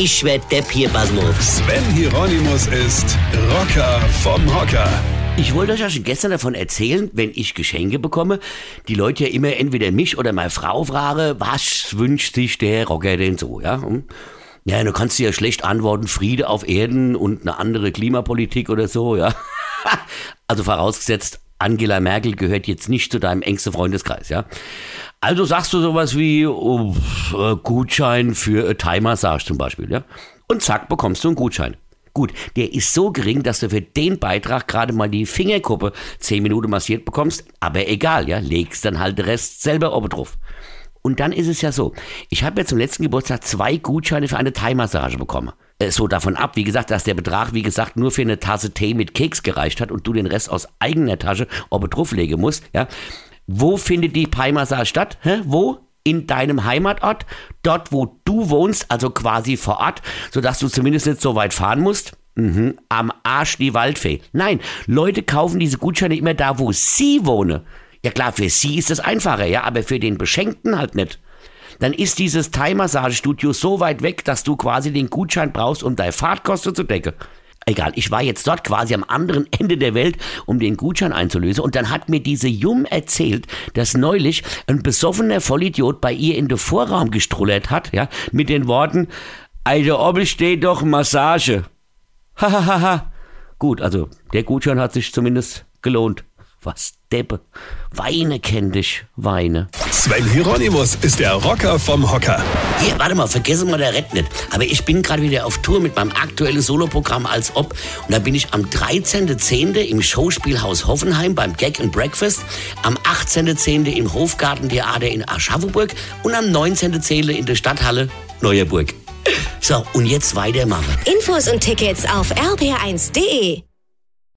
Ich werd Depp hier, Basmus. Sven Hieronymus ist Rocker vom Hocker. Ich wollte euch ja schon gestern davon erzählen, wenn ich Geschenke bekomme, die Leute ja immer entweder mich oder meine Frau fragen, was wünscht sich der Rocker denn so, ja? Hm? Ja, du kannst ja schlecht antworten, Friede auf Erden und eine andere Klimapolitik oder so, ja. Also vorausgesetzt, Angela Merkel gehört jetzt nicht zu deinem engsten Freundeskreis, ja. Also sagst du sowas wie oh, äh, Gutschein für Thai-Massage zum Beispiel, ja. Und zack, bekommst du einen Gutschein. Gut, der ist so gering, dass du für den Beitrag gerade mal die Fingerkuppe 10 Minuten massiert bekommst, aber egal, ja, legst dann halt den Rest selber oben drauf. Und dann ist es ja so, ich habe ja zum letzten Geburtstag zwei Gutscheine für eine Thai-Massage bekommen. Äh, so davon ab, wie gesagt, dass der Betrag, wie gesagt, nur für eine Tasse Tee mit Keks gereicht hat und du den Rest aus eigener Tasche oben drauflegen musst, ja. Wo findet die Thai-Massage statt? Hä? Wo? in deinem Heimatort, dort wo du wohnst, also quasi vor Ort, sodass du zumindest nicht so weit fahren musst. Mhm, am Arsch die Waldfee. Nein, Leute kaufen diese Gutscheine immer da, wo sie wohnen. Ja klar, für sie ist es einfacher, ja, aber für den Beschenkten halt nicht. Dann ist dieses Thai-Massagestudio so weit weg, dass du quasi den Gutschein brauchst, um deine Fahrtkosten zu decken. Egal, ich war jetzt dort quasi am anderen Ende der Welt, um den Gutschein einzulösen. Und dann hat mir diese Jum erzählt, dass neulich ein besoffener Vollidiot bei ihr in den Vorraum gestrullert hat, ja, mit den Worten, also ob ich steht doch Massage. Hahaha. Gut, also der Gutschein hat sich zumindest gelohnt. Was Deppe. Weine kenn dich, Weine. Sven Hieronymus ist der Rocker vom Hocker. Hier, warte mal, vergessen wir der Rett nicht. Aber ich bin gerade wieder auf Tour mit meinem aktuellen Soloprogramm als ob. Und da bin ich am 13.10. im Schauspielhaus Hoffenheim beim Gag and Breakfast, am 18.10. im Hofgartentheater in Aschaffenburg und am 19.10. in der Stadthalle Neuerburg. So, und jetzt weitermachen. Infos und Tickets auf rb1.de.